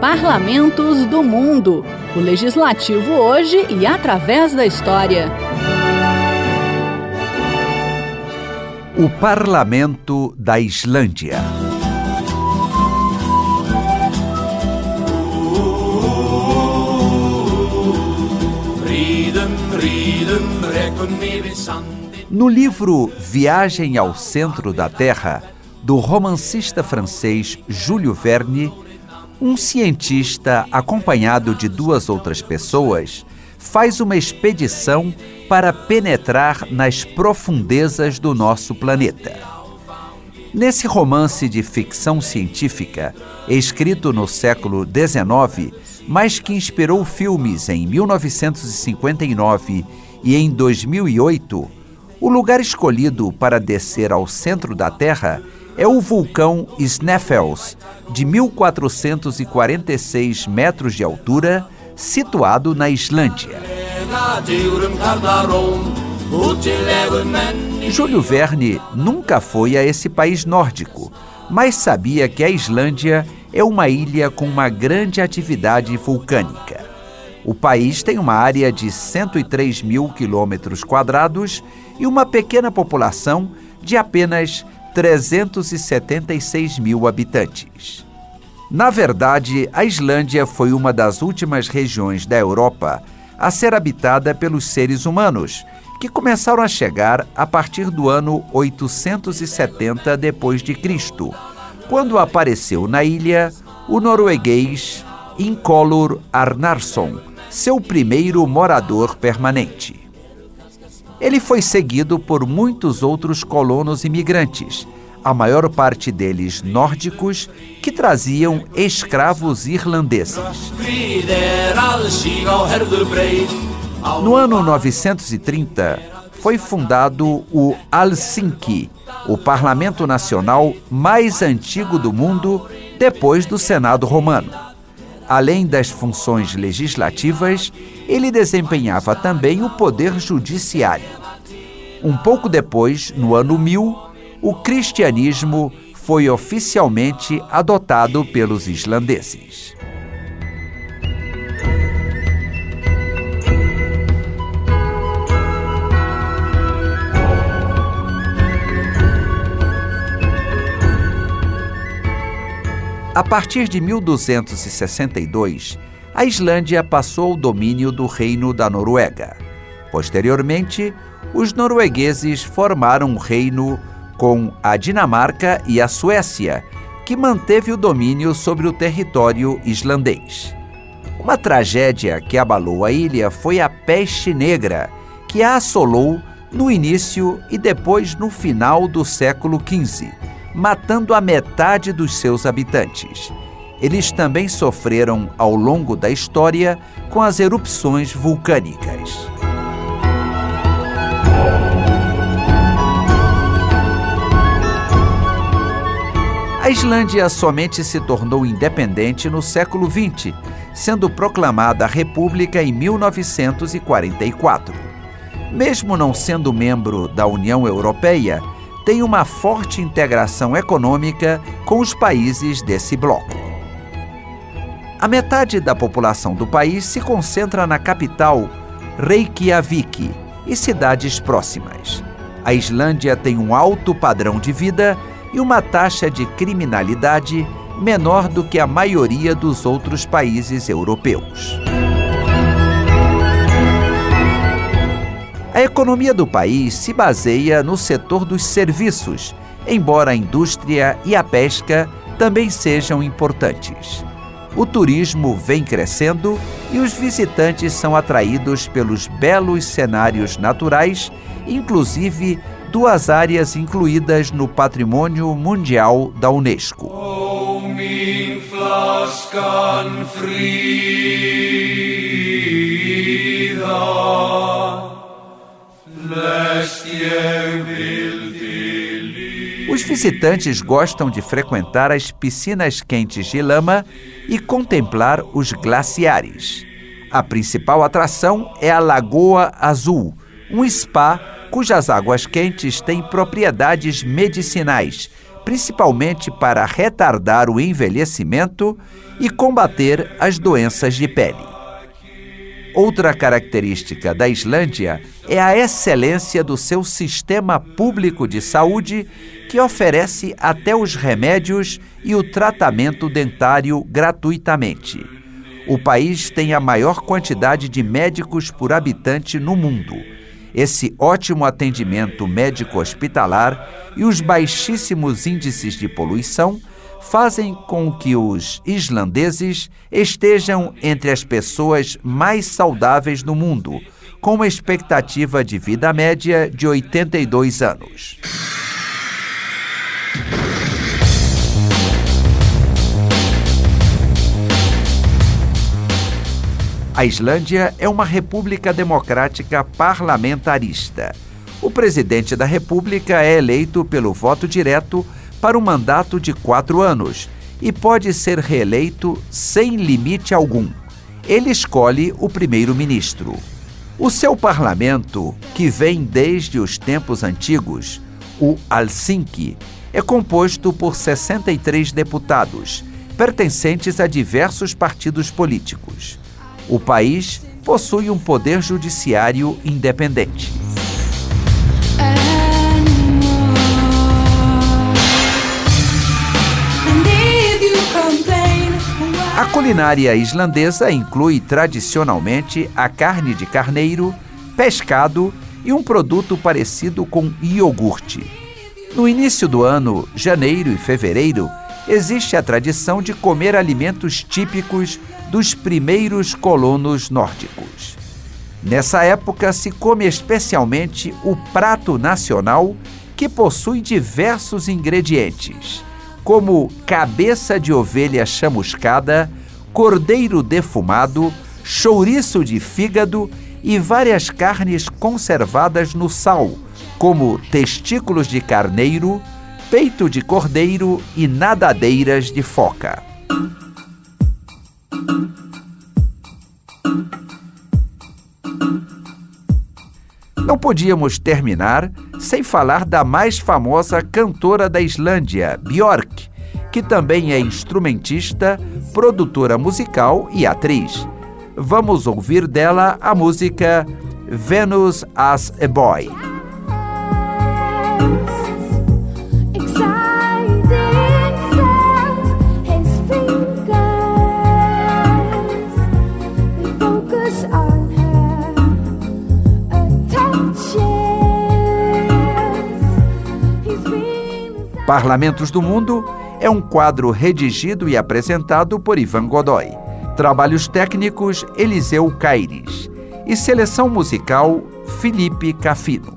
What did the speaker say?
Parlamentos do Mundo. O legislativo hoje e através da história. O Parlamento da Islândia. No livro Viagem ao Centro da Terra, do romancista francês Júlio Verne, um cientista, acompanhado de duas outras pessoas, faz uma expedição para penetrar nas profundezas do nosso planeta. Nesse romance de ficção científica, escrito no século XIX, mas que inspirou filmes em 1959 e em 2008, o lugar escolhido para descer ao centro da Terra é o vulcão Sneffels, de 1446 metros de altura, situado na Islândia. Júlio Verne nunca foi a esse país nórdico, mas sabia que a Islândia é uma ilha com uma grande atividade vulcânica. O país tem uma área de 103 mil quilômetros quadrados e uma pequena população de apenas 376 mil habitantes. Na verdade, a Islândia foi uma das últimas regiões da Europa a ser habitada pelos seres humanos, que começaram a chegar a partir do ano 870 depois de Cristo, quando apareceu na ilha o norueguês Incolor Arnarsson, seu primeiro morador permanente. Ele foi seguido por muitos outros colonos imigrantes, a maior parte deles nórdicos, que traziam escravos irlandeses. No ano 930, foi fundado o Helsinki, o parlamento nacional mais antigo do mundo depois do Senado romano. Além das funções legislativas, ele desempenhava também o poder judiciário. Um pouco depois, no ano 1000, o cristianismo foi oficialmente adotado pelos islandeses. A partir de 1262, a Islândia passou ao domínio do Reino da Noruega. Posteriormente, os noruegueses formaram um reino com a Dinamarca e a Suécia, que manteve o domínio sobre o território islandês. Uma tragédia que abalou a ilha foi a peste negra, que a assolou no início e depois no final do século XV matando a metade dos seus habitantes. Eles também sofreram ao longo da história com as erupções vulcânicas. A Islândia somente se tornou independente no século XX, sendo proclamada república em 1944. Mesmo não sendo membro da União Europeia, tem uma forte integração econômica com os países desse bloco. A metade da população do país se concentra na capital, Reykjavik, e cidades próximas. A Islândia tem um alto padrão de vida e uma taxa de criminalidade menor do que a maioria dos outros países europeus. A economia do país se baseia no setor dos serviços, embora a indústria e a pesca também sejam importantes. O turismo vem crescendo e os visitantes são atraídos pelos belos cenários naturais, inclusive duas áreas incluídas no Patrimônio Mundial da Unesco. Oh, os visitantes gostam de frequentar as piscinas quentes de lama e contemplar os glaciares. A principal atração é a Lagoa Azul, um spa cujas águas quentes têm propriedades medicinais, principalmente para retardar o envelhecimento e combater as doenças de pele. Outra característica da Islândia é a excelência do seu sistema público de saúde, que oferece até os remédios e o tratamento dentário gratuitamente. O país tem a maior quantidade de médicos por habitante no mundo. Esse ótimo atendimento médico-hospitalar e os baixíssimos índices de poluição fazem com que os islandeses estejam entre as pessoas mais saudáveis do mundo, com uma expectativa de vida média de 82 anos. A Islândia é uma república democrática parlamentarista. O presidente da república é eleito pelo voto direto para um mandato de quatro anos e pode ser reeleito sem limite algum. Ele escolhe o primeiro-ministro. O seu parlamento, que vem desde os tempos antigos, o Helsinki, é composto por 63 deputados, pertencentes a diversos partidos políticos. O país possui um poder judiciário independente. Culinária islandesa inclui tradicionalmente a carne de carneiro, pescado e um produto parecido com iogurte. No início do ano, janeiro e fevereiro, existe a tradição de comer alimentos típicos dos primeiros colonos nórdicos. Nessa época se come especialmente o prato nacional, que possui diversos ingredientes como cabeça de ovelha chamuscada, cordeiro defumado, chouriço de fígado e várias carnes conservadas no sal, como testículos de carneiro, peito de cordeiro e nadadeiras de foca. Não podíamos terminar sem falar da mais famosa cantora da Islândia, Björk, que também é instrumentista, produtora musical e atriz. Vamos ouvir dela a música Venus as a Boy. Parlamentos do Mundo é um quadro redigido e apresentado por Ivan Godoy. Trabalhos técnicos Eliseu Caires e seleção musical Felipe Cafino.